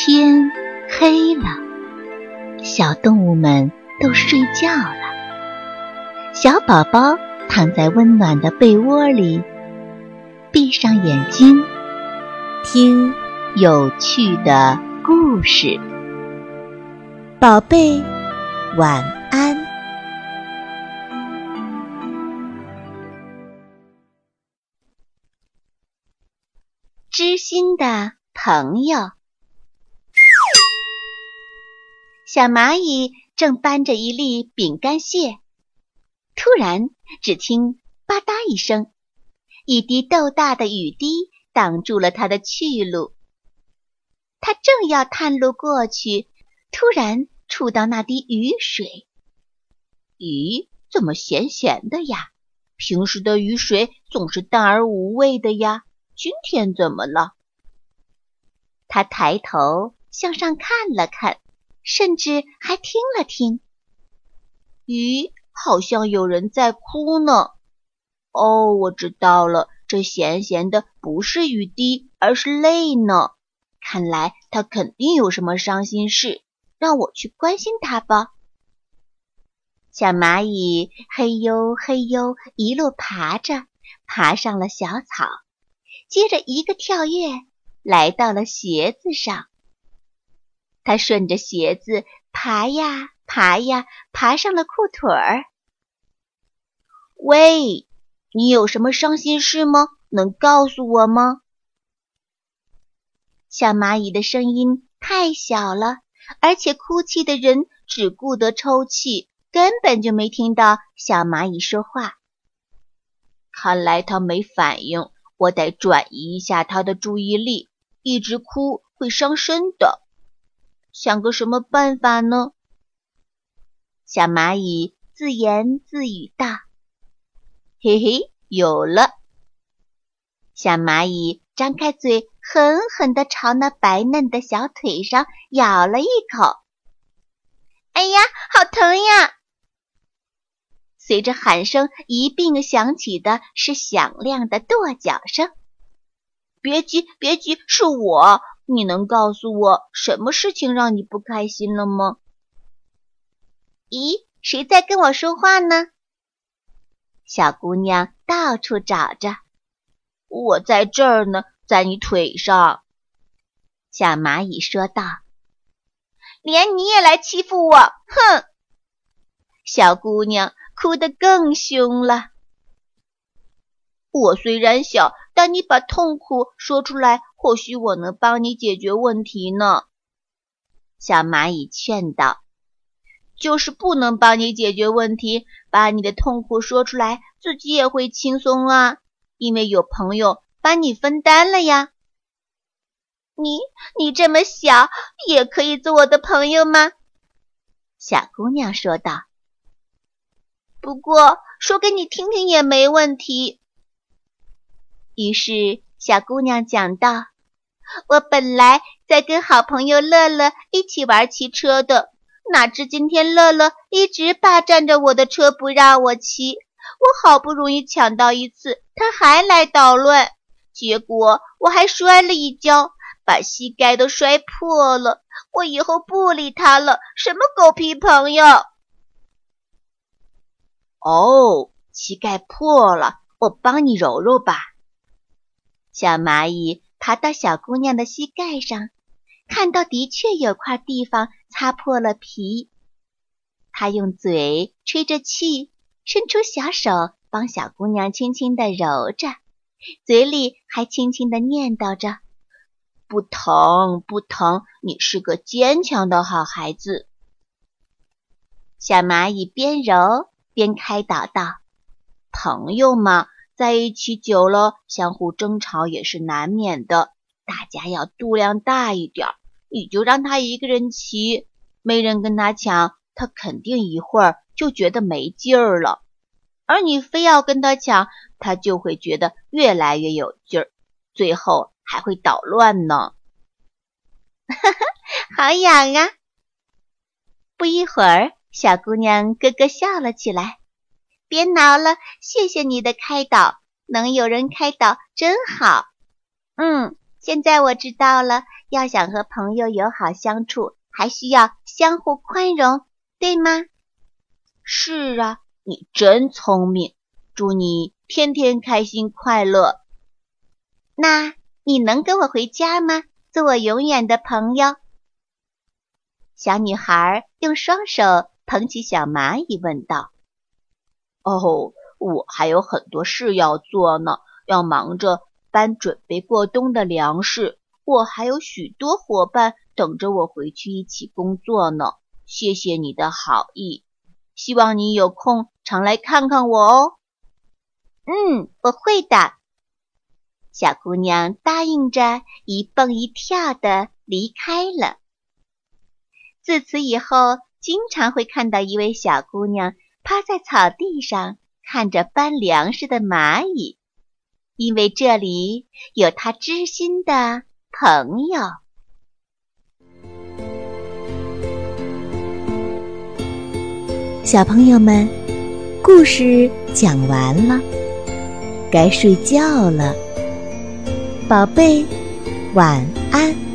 天黑了，小动物们都睡觉了。小宝宝躺在温暖的被窝里，闭上眼睛，听有趣的故事。宝贝，晚安。知心的朋友。小蚂蚁正搬着一粒饼干屑，突然，只听“吧嗒”一声，一滴豆大的雨滴挡住了它的去路。它正要探路过去，突然触到那滴雨水。咦，怎么咸咸的呀？平时的雨水总是淡而无味的呀，今天怎么了？他抬头向上看了看。甚至还听了听，咦，好像有人在哭呢。哦，我知道了，这咸咸的不是雨滴，而是泪呢。看来他肯定有什么伤心事，让我去关心他吧。小蚂蚁嘿呦嘿呦一路爬着，爬上了小草，接着一个跳跃，来到了鞋子上。他顺着鞋子爬呀爬呀，爬上了裤腿儿。喂，你有什么伤心事吗？能告诉我吗？小蚂蚁的声音太小了，而且哭泣的人只顾得抽泣，根本就没听到小蚂蚁说话。看来他没反应，我得转移一下他的注意力。一直哭会伤身的。想个什么办法呢？小蚂蚁自言自语道：“嘿嘿，有了！”小蚂蚁张开嘴，狠狠地朝那白嫩的小腿上咬了一口。“哎呀，好疼呀！”随着喊声一并响起的是响亮的跺脚声。“别急，别急，是我。”你能告诉我什么事情让你不开心了吗？咦，谁在跟我说话呢？小姑娘到处找着，我在这儿呢，在你腿上。小蚂蚁说道：“连你也来欺负我，哼！”小姑娘哭得更凶了。我虽然小，但你把痛苦说出来。或许我能帮你解决问题呢，小蚂蚁劝道。就是不能帮你解决问题，把你的痛苦说出来，自己也会轻松啊，因为有朋友帮你分担了呀。你你这么小，也可以做我的朋友吗？小姑娘说道。不过说给你听听也没问题。于是。小姑娘讲道：“我本来在跟好朋友乐乐一起玩骑车的，哪知今天乐乐一直霸占着我的车不让我骑。我好不容易抢到一次，他还来捣乱，结果我还摔了一跤，把膝盖都摔破了。我以后不理他了，什么狗屁朋友！”哦，膝盖破了，我帮你揉揉吧。小蚂蚁爬到小姑娘的膝盖上，看到的确有块地方擦破了皮。它用嘴吹着气，伸出小手帮小姑娘轻轻地揉着，嘴里还轻轻地念叨着：“不疼，不疼，你是个坚强的好孩子。”小蚂蚁边揉边开导道：“朋友嘛。”在一起久了，相互争吵也是难免的。大家要度量大一点。你就让他一个人骑，没人跟他抢，他肯定一会儿就觉得没劲儿了。而你非要跟他抢，他就会觉得越来越有劲儿，最后还会捣乱呢。哈哈，好痒啊！不一会儿，小姑娘咯咯笑了起来。别挠了，谢谢你的开导，能有人开导真好。嗯，现在我知道了，要想和朋友友好相处，还需要相互宽容，对吗？是啊，你真聪明。祝你天天开心快乐。那你能跟我回家吗？做我永远的朋友。小女孩用双手捧起小蚂蚁，问道：“哦，我还有很多事要做呢，要忙着搬准备过冬的粮食。我还有许多伙伴等着我回去一起工作呢。谢谢你的好意，希望你有空常来看看我哦。”嗯，我会的。小姑娘答应着，一蹦一跳的离开了。自此以后，经常会看到一位小姑娘趴在草地上，看着搬粮食的蚂蚁，因为这里有他知心的朋友。小朋友们，故事讲完了。该睡觉了，宝贝，晚安。